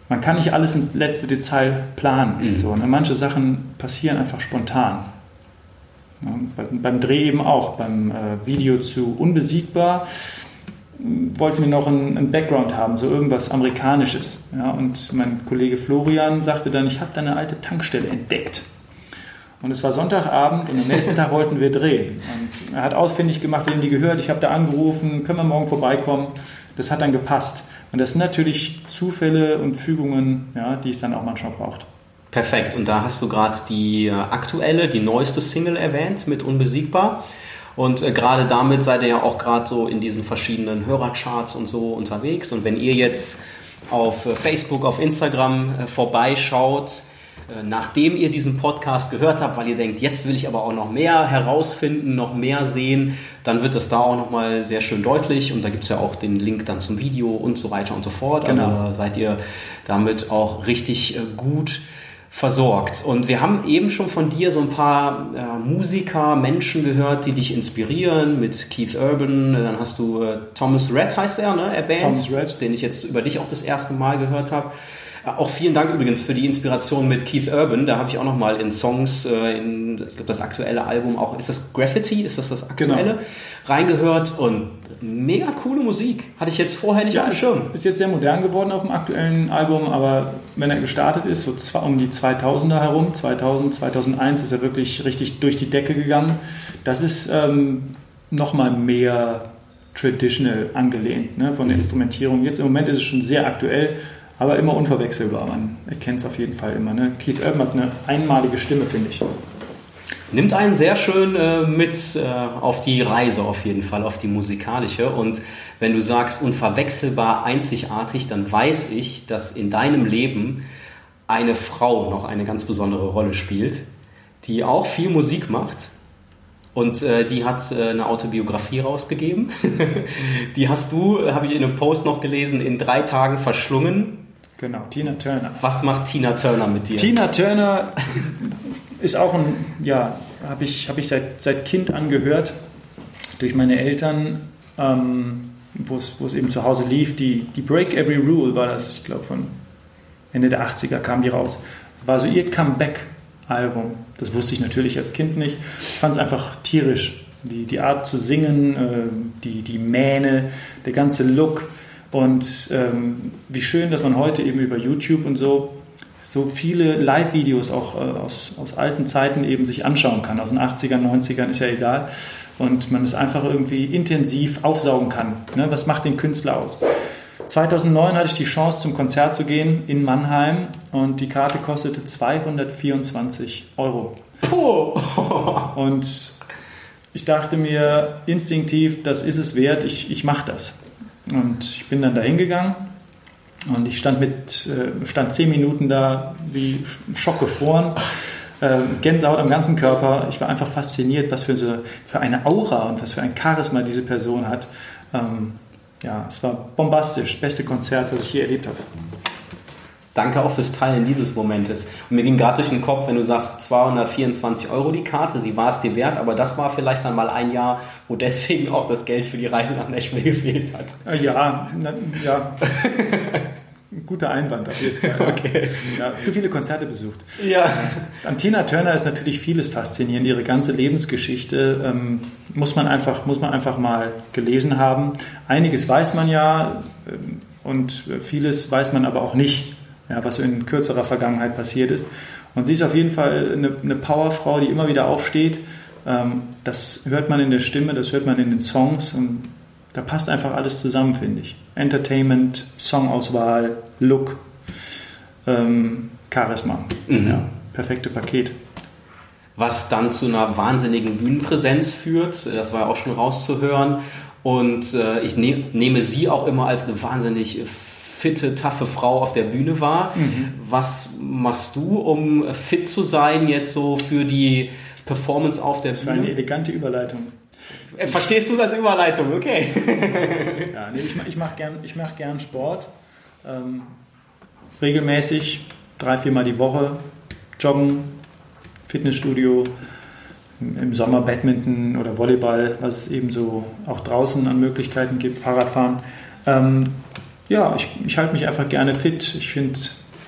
man kann nicht alles ins letzte Detail planen. Mhm. So, ne? Manche Sachen passieren einfach spontan. Ja, beim, beim, Dreh eben auch. Beim äh, Video zu Unbesiegbar wollten wir noch einen, einen, Background haben, so irgendwas Amerikanisches. Ja, und mein Kollege Florian sagte dann, ich habe da eine alte Tankstelle entdeckt. Und es war Sonntagabend und am nächsten Tag wollten wir drehen. Und er hat ausfindig gemacht, wem die gehört. Ich habe da angerufen, können wir morgen vorbeikommen. Das hat dann gepasst. Und das sind natürlich Zufälle und Fügungen, ja, die es dann auch manchmal braucht. Perfekt. Und da hast du gerade die äh, aktuelle, die neueste Single erwähnt mit Unbesiegbar. Und äh, gerade damit seid ihr ja auch gerade so in diesen verschiedenen Hörercharts und so unterwegs. Und wenn ihr jetzt auf äh, Facebook, auf Instagram äh, vorbeischaut, nachdem ihr diesen Podcast gehört habt, weil ihr denkt, jetzt will ich aber auch noch mehr herausfinden, noch mehr sehen, dann wird das da auch nochmal sehr schön deutlich und da gibt es ja auch den Link dann zum Video und so weiter und so fort. Also genau. Also seid ihr damit auch richtig äh, gut versorgt. Und wir haben eben schon von dir so ein paar äh, Musiker, Menschen gehört, die dich inspirieren, mit Keith Urban, dann hast du äh, Thomas Red heißt er, ne, erwähnt, Thomas Red. den ich jetzt über dich auch das erste Mal gehört habe. Auch vielen Dank übrigens für die Inspiration mit Keith Urban. Da habe ich auch noch mal in Songs, äh, in, ich glaube das aktuelle Album auch, ist das Graffiti, ist das das aktuelle, genau. reingehört und mega coole Musik. Hatte ich jetzt vorher nicht ja, auf dem Schirm. Ist jetzt sehr modern geworden auf dem aktuellen Album, aber wenn er gestartet ist, so um die 2000er herum, 2000, 2001 ist er wirklich richtig durch die Decke gegangen. Das ist ähm, noch mal mehr traditional angelehnt ne, von der mhm. Instrumentierung. Jetzt im Moment ist es schon sehr aktuell aber immer unverwechselbar. Man erkennt es auf jeden Fall immer. Ne? Keith Urban hat eine einmalige Stimme, finde ich. Nimmt einen sehr schön äh, mit äh, auf die Reise auf jeden Fall, auf die musikalische. Und wenn du sagst unverwechselbar, einzigartig, dann weiß ich, dass in deinem Leben eine Frau noch eine ganz besondere Rolle spielt, die auch viel Musik macht. Und äh, die hat äh, eine Autobiografie rausgegeben. die hast du, äh, habe ich in einem Post noch gelesen, in drei Tagen verschlungen Genau, Tina Turner. Was macht Tina Turner mit dir? Tina Turner ist auch ein, ja, habe ich, hab ich seit, seit Kind angehört durch meine Eltern, ähm, wo es eben zu Hause lief. Die, die Break Every Rule war das, ich glaube, von Ende der 80er kam die raus. Das war so ihr Comeback-Album. Das wusste ich natürlich als Kind nicht. Ich fand es einfach tierisch. Die, die Art zu singen, äh, die, die Mähne, der ganze Look. Und ähm, wie schön, dass man heute eben über YouTube und so so viele Live-Videos auch äh, aus, aus alten Zeiten eben sich anschauen kann. Aus den 80ern, 90ern ist ja egal. Und man es einfach irgendwie intensiv aufsaugen kann. Ne? Was macht den Künstler aus? 2009 hatte ich die Chance, zum Konzert zu gehen in Mannheim und die Karte kostete 224 Euro. Puh. und ich dachte mir instinktiv, das ist es wert, ich, ich mache das. Und ich bin dann dahin gegangen und ich stand mit äh, stand zehn Minuten da wie schockgefroren. Äh, Gänsehaut am ganzen Körper. Ich war einfach fasziniert, was für eine Aura und was für ein Charisma diese Person hat. Ähm, ja, es war bombastisch. Beste Konzert, was ich je erlebt habe. Danke auch fürs Teilen dieses Momentes. Und mir ging gerade durch den Kopf, wenn du sagst 224 Euro die Karte, sie war es dir wert, aber das war vielleicht dann mal ein Jahr, wo deswegen auch das Geld für die Reise nach Nashville gefehlt hat. Äh, ja, na, ja. Guter Einwand auf jeden Fall. Okay. Ja, zu viele Konzerte besucht. Ja. An Tina Turner ist natürlich vieles faszinierend. Ihre ganze Lebensgeschichte ähm, muss, man einfach, muss man einfach mal gelesen haben. Einiges weiß man ja ähm, und vieles weiß man aber auch nicht ja, was in kürzerer Vergangenheit passiert ist. Und sie ist auf jeden Fall eine, eine Powerfrau, die immer wieder aufsteht. Ähm, das hört man in der Stimme, das hört man in den Songs und da passt einfach alles zusammen, finde ich. Entertainment, Songauswahl, Look, ähm, Charisma. Mhm. Ja, perfekte Paket. Was dann zu einer wahnsinnigen Bühnenpräsenz führt, das war auch schon rauszuhören. Und äh, ich ne nehme sie auch immer als eine wahnsinnig fitte, taffe Frau auf der Bühne war. Mhm. Was machst du, um fit zu sein jetzt so für die Performance auf der Bühne? Das war eine elegante Überleitung. Äh, verstehst du es als Überleitung? Okay. ja, nee, ich, ich mache gern, mach gern Sport. Ähm, regelmäßig, drei, viermal die Woche. Joggen, Fitnessstudio, im Sommer Badminton oder Volleyball, was es eben so auch draußen an Möglichkeiten gibt, Fahrradfahren. Ähm, ja, ich, ich halte mich einfach gerne fit. Ich finde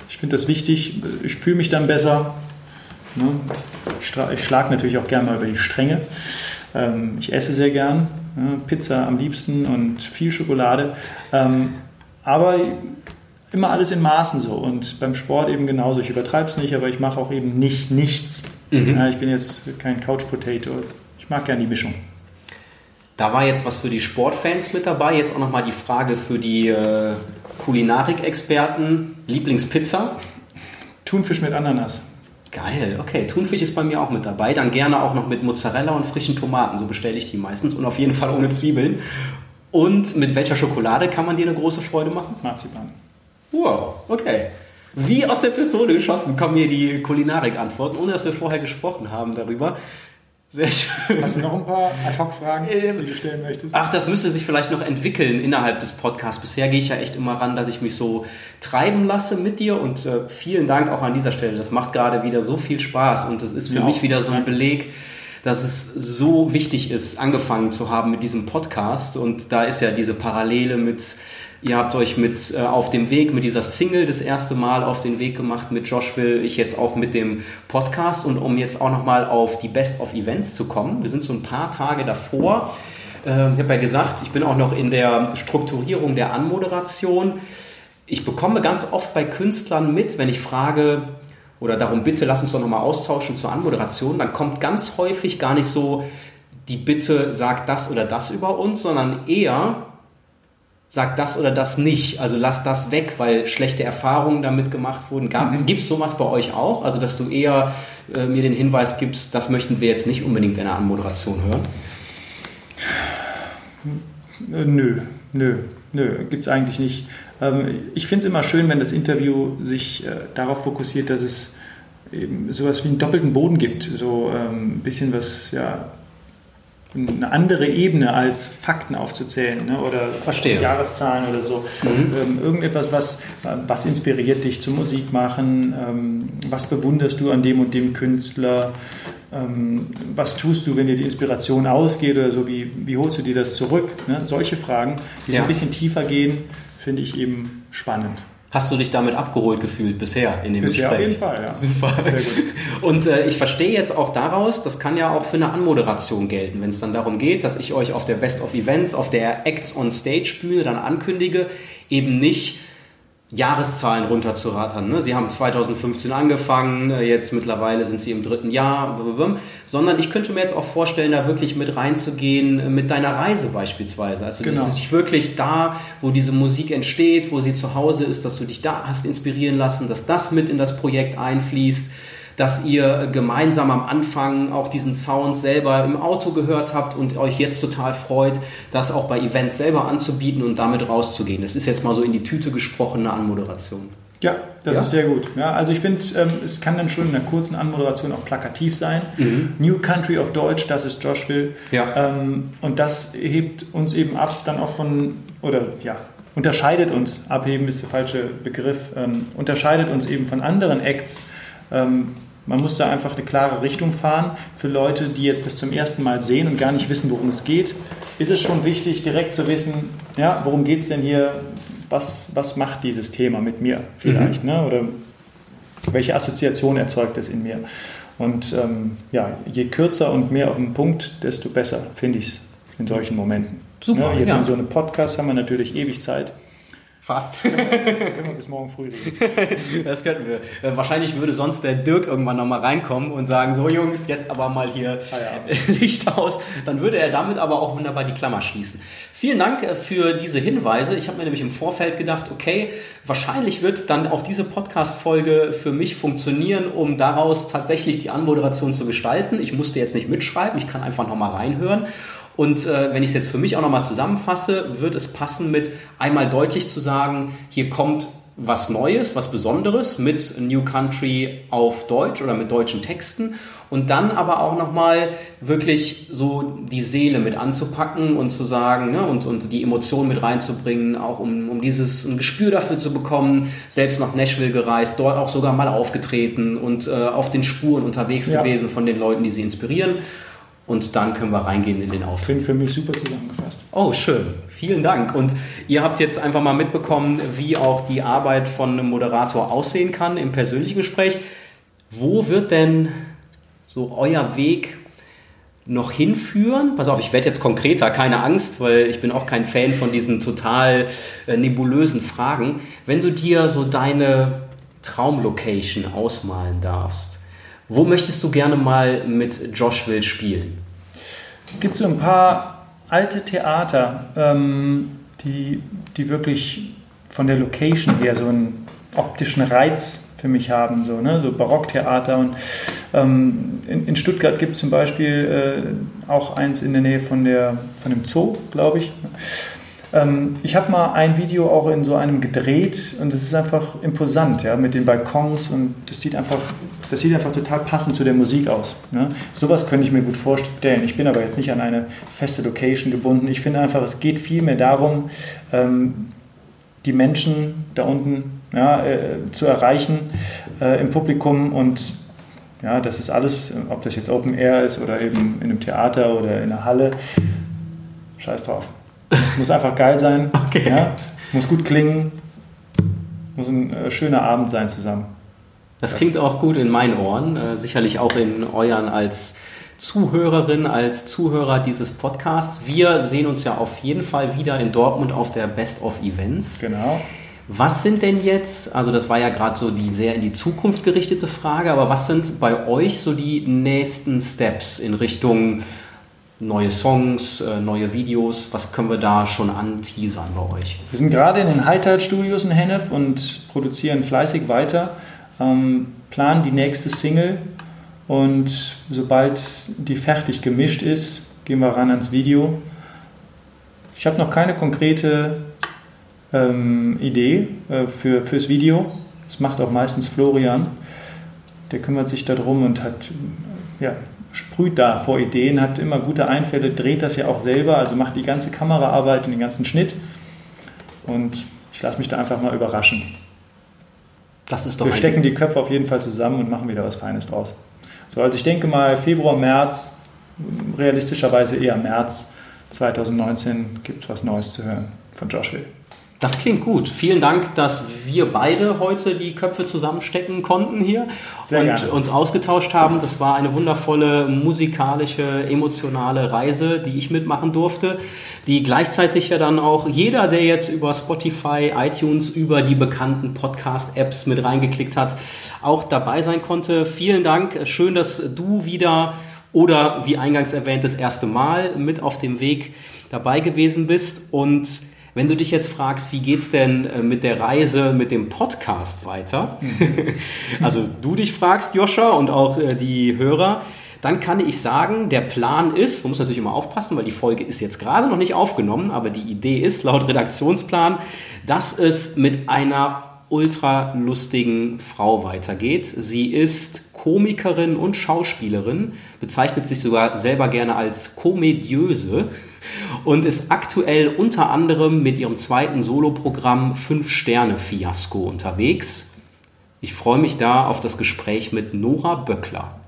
ich find das wichtig. Ich fühle mich dann besser. Ne? Ich, schlage natürlich auch gerne mal über die Stränge. Ähm, ich esse sehr gern. Ne? Pizza am liebsten und viel Schokolade. Ähm, aber immer alles in Maßen so. Und beim Sport eben genauso. Ich übertreibe es nicht, aber ich mache auch eben nicht nichts. Mhm. Ja, ich bin jetzt kein Couch Potato. Ich mag gerne die Mischung. Da war jetzt was für die Sportfans mit dabei. Jetzt auch nochmal die Frage für die äh, Kulinarik-Experten. Lieblingspizza? Thunfisch mit Ananas. Geil, okay. Thunfisch ist bei mir auch mit dabei. Dann gerne auch noch mit Mozzarella und frischen Tomaten. So bestelle ich die meistens. Und auf jeden Fall ohne Zwiebeln. Und mit welcher Schokolade kann man dir eine große Freude machen? Marzipan. Wow, okay. Wie aus der Pistole geschossen kommen mir die Kulinarik-Antworten, ohne dass wir vorher gesprochen haben darüber. Sehr schön. Hast du noch ein paar Ad-Hoc-Fragen, ähm, die du stellen möchtest? Ach, das müsste sich vielleicht noch entwickeln innerhalb des Podcasts. Bisher gehe ich ja echt immer ran, dass ich mich so treiben lasse mit dir und äh, vielen Dank auch an dieser Stelle. Das macht gerade wieder so viel Spaß und das ist für ja, mich wieder so ein Beleg, dass es so wichtig ist, angefangen zu haben mit diesem Podcast und da ist ja diese Parallele mit Ihr habt euch mit äh, auf dem Weg mit dieser Single das erste Mal auf den Weg gemacht. Mit Josh will ich jetzt auch mit dem Podcast und um jetzt auch nochmal auf die Best of Events zu kommen. Wir sind so ein paar Tage davor. Äh, ich habe ja gesagt, ich bin auch noch in der Strukturierung der Anmoderation. Ich bekomme ganz oft bei Künstlern mit, wenn ich frage oder darum bitte, lass uns doch nochmal austauschen zur Anmoderation, dann kommt ganz häufig gar nicht so die Bitte, sag das oder das über uns, sondern eher sag das oder das nicht, also lass das weg, weil schlechte Erfahrungen damit gemacht wurden. Mhm. Gibt es sowas bei euch auch? Also, dass du eher äh, mir den Hinweis gibst, das möchten wir jetzt nicht unbedingt in der Anmoderation hören? Äh, nö, nö, nö, gibt es eigentlich nicht. Ähm, ich finde es immer schön, wenn das Interview sich äh, darauf fokussiert, dass es eben sowas wie einen doppelten Boden gibt, so ähm, ein bisschen was, ja, eine andere Ebene als Fakten aufzuzählen ne? oder Verstehe. Jahreszahlen oder so. Mhm. Ähm, irgendetwas, was, was inspiriert dich zum Musik machen? Ähm, was bewunderst du an dem und dem Künstler? Ähm, was tust du, wenn dir die Inspiration ausgeht oder so? Wie, wie holst du dir das zurück? Ne? Solche Fragen, die ja. so ein bisschen tiefer gehen, finde ich eben spannend. Hast du dich damit abgeholt gefühlt bisher in dem bisher Gespräch? auf jeden Fall, ja. Super. Sehr gut. Und äh, ich verstehe jetzt auch daraus, das kann ja auch für eine Anmoderation gelten, wenn es dann darum geht, dass ich euch auf der Best of Events, auf der Acts on Stage Bühne dann ankündige, eben nicht Jahreszahlen runterzurattern. Ne? Sie haben 2015 angefangen, äh, jetzt mittlerweile sind sie im dritten Jahr, sondern ich könnte mir jetzt auch vorstellen, da wirklich mit reinzugehen, äh, mit deiner Reise beispielsweise. Also genau. dass du dich wirklich da, wo diese Musik entsteht, wo sie zu Hause ist, dass du dich da hast inspirieren lassen, dass das mit in das Projekt einfließt dass ihr gemeinsam am Anfang auch diesen Sound selber im Auto gehört habt und euch jetzt total freut, das auch bei Events selber anzubieten und damit rauszugehen. Das ist jetzt mal so in die Tüte gesprochene Anmoderation. Ja, das ja? ist sehr gut. Ja, also ich finde, ähm, es kann dann schon in einer kurzen Anmoderation auch plakativ sein. Mhm. New Country of Deutsch, das ist Joshville. Ja. Ähm, und das hebt uns eben ab, dann auch von, oder ja, unterscheidet uns, abheben ist der falsche Begriff, ähm, unterscheidet uns eben von anderen Acts, ähm, man muss da einfach eine klare Richtung fahren. Für Leute, die jetzt das zum ersten Mal sehen und gar nicht wissen, worum es geht, ist es schon wichtig, direkt zu wissen, ja, worum geht es denn hier? Was, was macht dieses Thema mit mir vielleicht? Mhm. Ne? Oder welche Assoziation erzeugt es in mir? Und ähm, ja, je kürzer und mehr auf den Punkt, desto besser finde ich es in solchen Momenten. Super. Ne? Jetzt ja. in so einem Podcast haben wir natürlich ewig Zeit. Fast. Können wir bis morgen früh reden. Das könnten wir. Äh, wahrscheinlich würde sonst der Dirk irgendwann nochmal reinkommen und sagen, so Jungs, jetzt aber mal hier ah. Licht aus. Dann würde er damit aber auch wunderbar die Klammer schließen. Vielen Dank äh, für diese Hinweise. Ich habe mir nämlich im Vorfeld gedacht, okay, wahrscheinlich wird dann auch diese Podcast-Folge für mich funktionieren, um daraus tatsächlich die Anmoderation zu gestalten. Ich musste jetzt nicht mitschreiben, ich kann einfach nochmal reinhören. Und äh, wenn ich es jetzt für mich auch nochmal zusammenfasse, wird es passen mit einmal deutlich zu sagen, hier kommt was Neues, was Besonderes mit New Country auf Deutsch oder mit deutschen Texten und dann aber auch nochmal wirklich so die Seele mit anzupacken und zu sagen ne, und, und die Emotionen mit reinzubringen, auch um, um dieses ein Gespür dafür zu bekommen, selbst nach Nashville gereist, dort auch sogar mal aufgetreten und äh, auf den Spuren unterwegs ja. gewesen von den Leuten, die sie inspirieren und dann können wir reingehen in den Auftritt. Klingt für mich super zusammengefasst. Oh, schön. Vielen Dank. Und ihr habt jetzt einfach mal mitbekommen, wie auch die Arbeit von einem Moderator aussehen kann im persönlichen Gespräch. Wo wird denn so euer Weg noch hinführen? Pass auf, ich werde jetzt konkreter, keine Angst, weil ich bin auch kein Fan von diesen total äh, nebulösen Fragen. Wenn du dir so deine Traumlocation ausmalen darfst, wo möchtest du gerne mal mit Josh Will spielen? Es gibt so ein paar alte Theater, ähm, die, die wirklich von der Location her so einen optischen Reiz für mich haben, so, ne? so Barocktheater. Und ähm, in, in, Stuttgart gibt es zum Beispiel äh, auch eins in der Nähe von, der, von dem Zoo, glaube ich. Ähm, ich habe mal ein Video auch in so einem gedreht und das ist einfach imposant, ja, mit den Balkons und das sieht einfach, das sieht einfach total passend zu der Musik aus. Ne? Sowas könnte ich mir gut vorstellen. Ich bin aber jetzt nicht an eine feste Location gebunden. Ich finde einfach, es geht vielmehr darum, ähm, die Menschen da unten ja, äh, zu erreichen äh, im Publikum und ja, das ist alles, ob das jetzt Open Air ist oder eben in einem Theater oder in einer Halle, scheiß drauf. Muss einfach geil sein. Okay. Ja? Muss gut klingen. Muss ein äh, schöner Abend sein zusammen. Das, das klingt auch gut in meinen Ohren. Äh, sicherlich auch in euren als Zuhörerin, als Zuhörer dieses Podcasts. Wir sehen uns ja auf jeden Fall wieder in Dortmund auf der Best of Events. Genau. Was sind denn jetzt, also das war ja gerade so die sehr in die Zukunft gerichtete Frage, aber was sind bei euch so die nächsten Steps in Richtung neue Songs, äh, neue Videos? Was können wir da schon anteasern bei euch? Wir sind gerade in den Highlight Studios in Hennef und produzieren fleißig weiter, ähm, planen die nächste Single und sobald die fertig gemischt ist, gehen wir ran ans Video. Ich habe noch keine konkrete ähm, Idee äh, für, fürs Video. Das macht auch meistens Florian. Der kümmert sich darum und hat ja, sprüht da vor Ideen, hat immer gute Einfälle, dreht das ja auch selber, also macht die ganze Kameraarbeit und den ganzen Schnitt. Und ich lasse mich da einfach mal überraschen. Das ist doch Wir stecken die Köpfe auf jeden Fall zusammen und machen wieder was Feines draus. So, also ich denke mal Februar, März, realistischerweise eher März 2019 gibt es was Neues zu hören von Joshua. Das klingt gut. Vielen Dank, dass wir beide heute die Köpfe zusammenstecken konnten hier Sehr und gerne. uns ausgetauscht haben. Das war eine wundervolle musikalische, emotionale Reise, die ich mitmachen durfte, die gleichzeitig ja dann auch jeder, der jetzt über Spotify, iTunes, über die bekannten Podcast-Apps mit reingeklickt hat, auch dabei sein konnte. Vielen Dank. Schön, dass du wieder oder wie eingangs erwähnt das erste Mal mit auf dem Weg dabei gewesen bist und wenn du dich jetzt fragst, wie geht's denn äh, mit der Reise, mit dem Podcast weiter? also du dich fragst, Joscha, und auch äh, die Hörer, dann kann ich sagen, der Plan ist, man muss natürlich immer aufpassen, weil die Folge ist jetzt gerade noch nicht aufgenommen, aber die Idee ist laut Redaktionsplan, dass es mit einer ultra lustigen Frau weitergeht. Sie ist Komikerin und Schauspielerin, bezeichnet sich sogar selber gerne als Komödiöse und ist aktuell unter anderem mit ihrem zweiten Soloprogramm Fünf Sterne Fiasko unterwegs. Ich freue mich da auf das Gespräch mit Nora Böckler.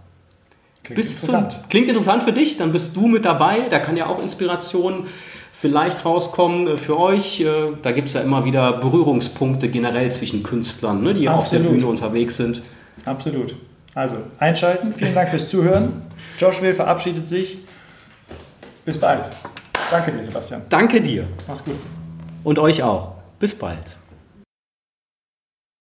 Klingt Bis interessant. Zum, klingt interessant für dich, dann bist du mit dabei. Da kann ja auch Inspiration vielleicht rauskommen äh, für euch. Äh, Da gibt es ja immer wieder Berührungspunkte generell zwischen Künstlern, ne, die auf der Absolut. Bühne unterwegs sind. Absolut. Also einschalten. Vielen Dank fürs Zuhören. Josh Will verabschiedet sich. Bis bald. Danke dir, Sebastian. Danke dir Mach's gut. und euch auch. Bis bald.